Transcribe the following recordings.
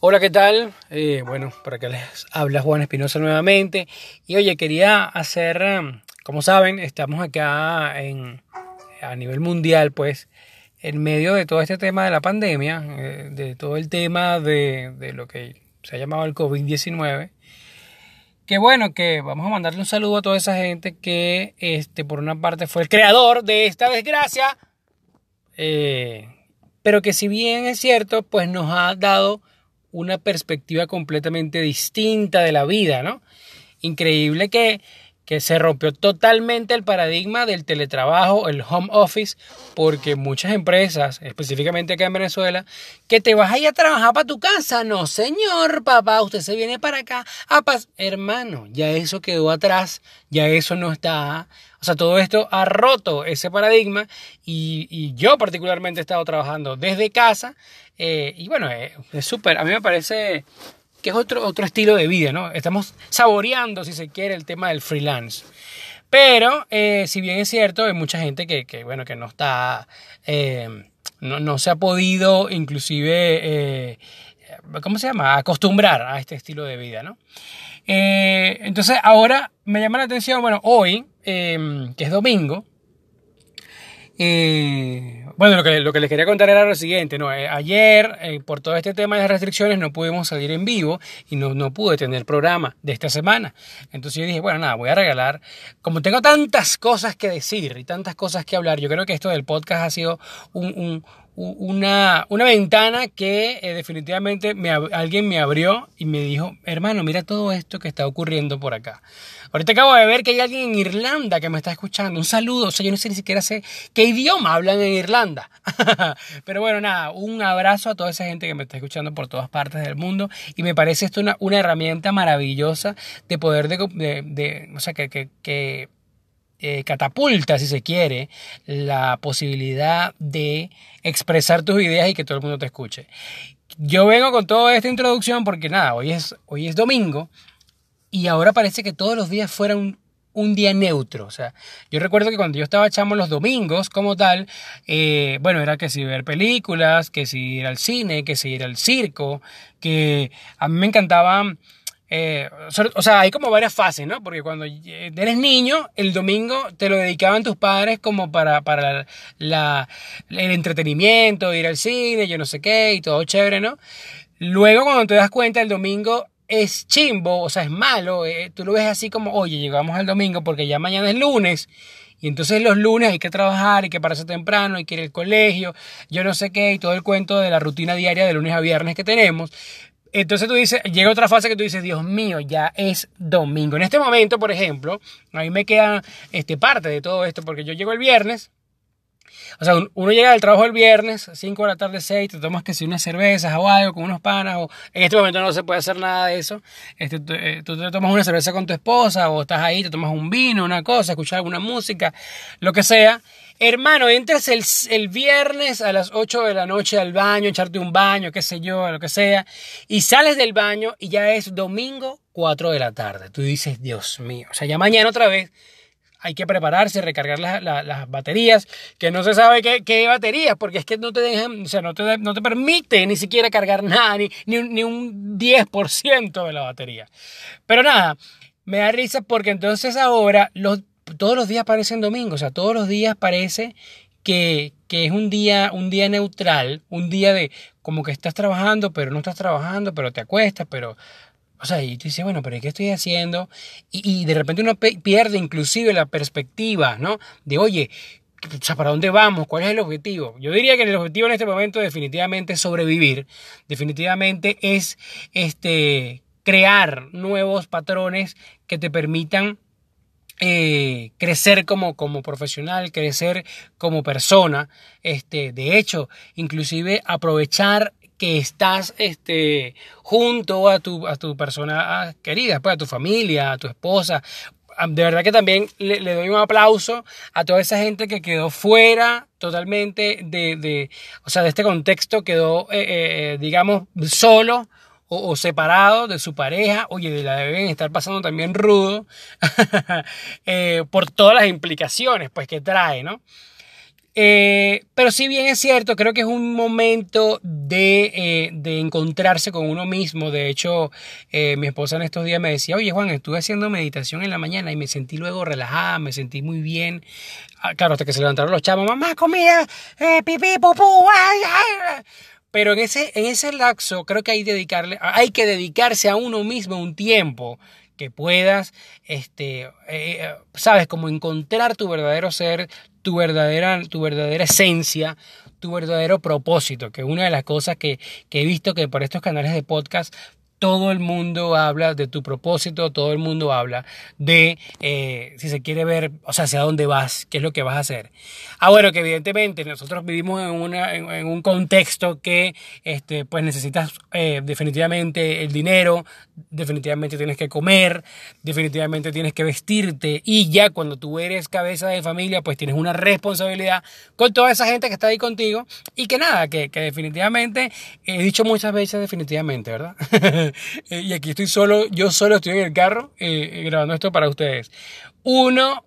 Hola, ¿qué tal? Eh, bueno, por acá les habla Juan Espinosa nuevamente. Y oye, quería hacer, um, como saben, estamos acá en, a nivel mundial, pues, en medio de todo este tema de la pandemia, eh, de todo el tema de, de lo que se ha llamado el COVID-19. Que bueno, que vamos a mandarle un saludo a toda esa gente que, este, por una parte, fue el creador de esta desgracia. Eh, pero que si bien es cierto, pues nos ha dado una perspectiva completamente distinta de la vida, ¿no? Increíble que, que se rompió totalmente el paradigma del teletrabajo, el home office, porque muchas empresas, específicamente acá en Venezuela, que te vas a ir a trabajar para tu casa. No, señor, papá, usted se viene para acá. Ah, hermano, ya eso quedó atrás, ya eso no está. O sea, todo esto ha roto ese paradigma y, y yo particularmente he estado trabajando desde casa eh, y bueno, eh, es súper, a mí me parece que es otro, otro estilo de vida, ¿no? Estamos saboreando, si se quiere, el tema del freelance. Pero, eh, si bien es cierto, hay mucha gente que, que bueno, que no está, no, no, se ha podido inclusive, ¿cómo se llama? Acostumbrar a este estilo de vida, ¿no? entonces, ahora me llama la atención, bueno, hoy, que es domingo, eh, bueno, lo que, lo que les quería contar era lo siguiente, ¿no? Eh, ayer, eh, por todo este tema de las restricciones, no pudimos salir en vivo y no, no pude tener programa de esta semana. Entonces yo dije, bueno, nada, voy a regalar, como tengo tantas cosas que decir y tantas cosas que hablar, yo creo que esto del podcast ha sido un, una, una, ventana que definitivamente me, alguien me abrió y me dijo, hermano, mira todo esto que está ocurriendo por acá. Ahorita acabo de ver que hay alguien en Irlanda que me está escuchando. Un saludo. O sea, yo no sé ni siquiera sé qué idioma hablan en Irlanda. Pero bueno, nada, un abrazo a toda esa gente que me está escuchando por todas partes del mundo. Y me parece esto una, una herramienta maravillosa de poder, de, de, o sea, que, que eh, catapulta, si se quiere, la posibilidad de expresar tus ideas y que todo el mundo te escuche. Yo vengo con toda esta introducción porque nada, hoy es, hoy es domingo y ahora parece que todos los días fueran un, día neutro. O sea, yo recuerdo que cuando yo estaba chamo los domingos como tal, eh, bueno, era que si ver películas, que si ir al cine, que si ir al circo, que a mí me encantaban... Eh, o sea, hay como varias fases, ¿no? Porque cuando eres niño, el domingo te lo dedicaban tus padres como para, para la, el entretenimiento, ir al cine, yo no sé qué, y todo chévere, ¿no? Luego, cuando te das cuenta, el domingo es chimbo, o sea, es malo, eh, tú lo ves así como, oye, llegamos al domingo porque ya mañana es lunes, y entonces los lunes hay que trabajar, hay que pararse temprano, hay que ir al colegio, yo no sé qué, y todo el cuento de la rutina diaria de lunes a viernes que tenemos. Entonces tú dices, llega otra fase que tú dices, Dios mío, ya es domingo. En este momento, por ejemplo, a mí me queda este, parte de todo esto, porque yo llego el viernes, o sea, uno llega del trabajo el viernes, 5 de la tarde, 6, te tomas que si unas cervezas o algo con unos panas, o en este momento no se puede hacer nada de eso. Este, eh, tú, te tomas una cerveza con tu esposa, o estás ahí, te tomas un vino, una cosa, escuchar alguna música, lo que sea. Hermano, entras el, el, viernes a las 8 de la noche al baño, echarte un baño, qué sé yo, lo que sea, y sales del baño y ya es domingo 4 de la tarde. Tú dices, Dios mío, o sea, ya mañana otra vez hay que prepararse, recargar las baterías, que no se sabe qué, qué, baterías, porque es que no te dejan, o sea, no te, no te permite ni siquiera cargar nada, ni, ni, ni un 10% de la batería. Pero nada, me da risa porque entonces ahora los, todos los días parecen domingos, o sea, todos los días parece que, que es un día, un día neutral, un día de como que estás trabajando, pero no estás trabajando, pero te acuestas, pero o sea, y tú dices, bueno, pero ¿qué estoy haciendo? Y, de repente uno pierde inclusive la perspectiva, ¿no? De, oye, o sea, ¿para dónde vamos? ¿Cuál es el objetivo? Yo diría que el objetivo en este momento definitivamente es sobrevivir, definitivamente es este, crear nuevos patrones que te permitan eh, crecer como, como profesional, crecer como persona, este, de hecho, inclusive aprovechar que estás este, junto a tu, a tu persona querida, pues a tu familia, a tu esposa. Ah, de verdad que también le, doy un aplauso a toda esa gente que quedó fuera totalmente de, de o sea, de este contexto, quedó, eh, eh, digamos, solo o, separado de su pareja, oye, la deben estar pasando también rudo eh, por todas las implicaciones pues, que trae, ¿no? Eh, pero si bien es cierto, creo que es un momento de, eh, de encontrarse con uno mismo. De hecho, eh, mi esposa en estos días me decía, oye Juan, estuve haciendo meditación en la mañana y me sentí luego relajada, me sentí muy bien. Ah, claro, hasta que se levantaron los chavos, mamá, comida, pipí, pupú, ay, ay. Pero en ese, en ese lapso creo que hay, dedicarle, hay que dedicarse a uno mismo un tiempo que puedas, este, eh, sabes, como encontrar tu verdadero ser, tu verdadera, tu verdadera esencia, tu verdadero propósito, que una de las cosas que, que he visto que por estos canales de podcast todo el mundo habla de tu propósito, todo el mundo habla de eh, si se quiere ver, o sea, hacia dónde vas, qué es lo que vas a hacer. Ah, bueno, que evidentemente nosotros vivimos en, una, en, un contexto que este, pues necesitas eh, definitivamente el dinero, definitivamente tienes que comer, definitivamente tienes que vestirte y ya cuando tú eres cabeza de familia, pues tienes una responsabilidad con toda esa gente que está ahí contigo y que nada, que, que definitivamente, he dicho muchas veces definitivamente, ¿verdad? Eh, y aquí estoy solo, yo solo estoy en el carro eh, grabando esto para ustedes. Uno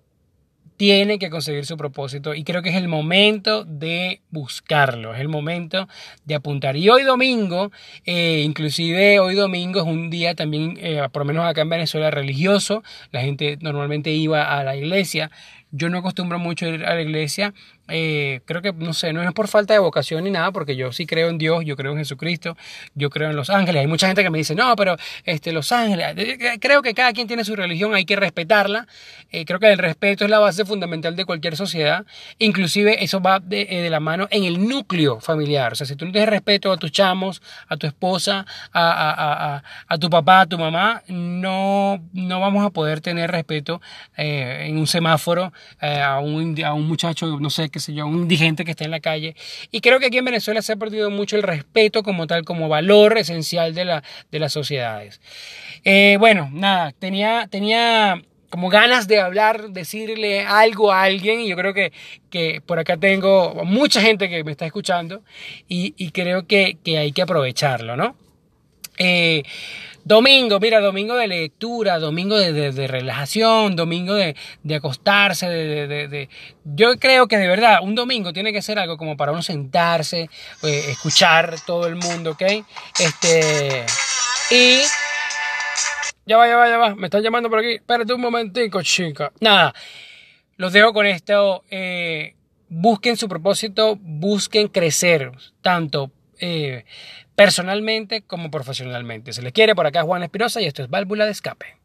tiene que conseguir su propósito y creo que es el momento de buscarlo, es el momento de apuntar. Y hoy domingo, eh, inclusive hoy domingo es un día también, por lo menos acá en Venezuela, religioso, la gente normalmente iba a la iglesia, yo no acostumbro mucho a ir a la iglesia, eh, creo que, no sé, no es por falta de vocación ni nada, porque yo sí creo en Dios, yo creo en Jesucristo, yo creo en los ángeles. Hay mucha gente que me dice, no, pero este, los ángeles, eh, eh, creo que cada quien tiene su religión, hay que respetarla. creo que el respeto es la base fundamental de cualquier sociedad. Inclusive eso va de, la mano en el núcleo familiar. O sea, si tú no tienes respeto a tus chamos, a tu esposa, a, a, a, tu papá, a tu mamá, no, no vamos a poder tener respeto en un semáforo a, un, a un muchacho, no sé, qué sé yo, un indigente que está en la calle. Y creo que aquí en Venezuela se ha perdido mucho el respeto como tal, como valor esencial de, la, de las sociedades. Eh, bueno, nada, tenía, tenía como ganas de hablar, decirle algo a alguien y yo creo que, que por acá tengo mucha gente que me está escuchando y, y creo que, que, hay que aprovecharlo, ¿no? Eh, Domingo, mira, domingo de lectura, domingo de, relajación, domingo de, acostarse, de, Yo creo que de verdad, un domingo tiene que ser algo como para uno sentarse, eh, escuchar todo el mundo, ¿ok? Este... Y... Ya va, ya va, ya va, me están llamando por aquí. Espérate un momentico, chica. Nada, los dejo con esto. Eh, busquen su propósito, busquen crecer, tanto... Eh, personalmente como profesionalmente. Se le quiere por acá Juan Espinosa y esto es Válvula de Escape.